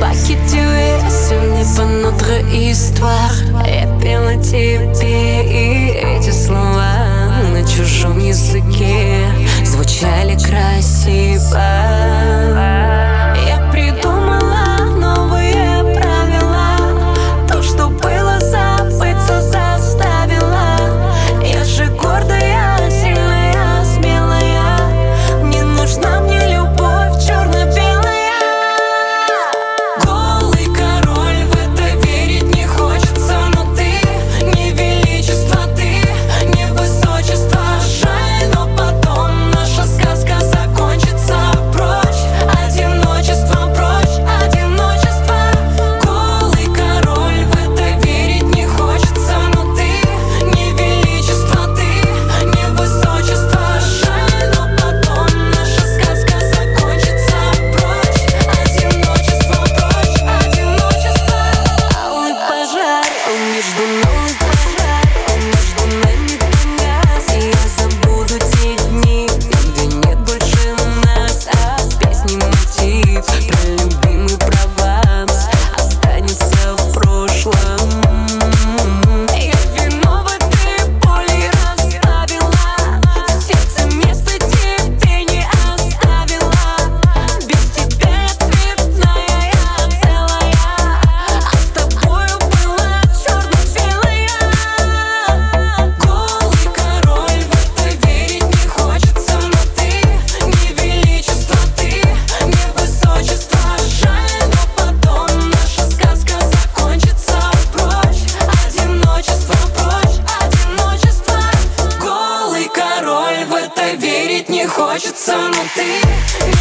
pas qui tu es, ce n'est pas notre histoire. Я пела тебе и эти слова на чужом языке звучали хочется, но ты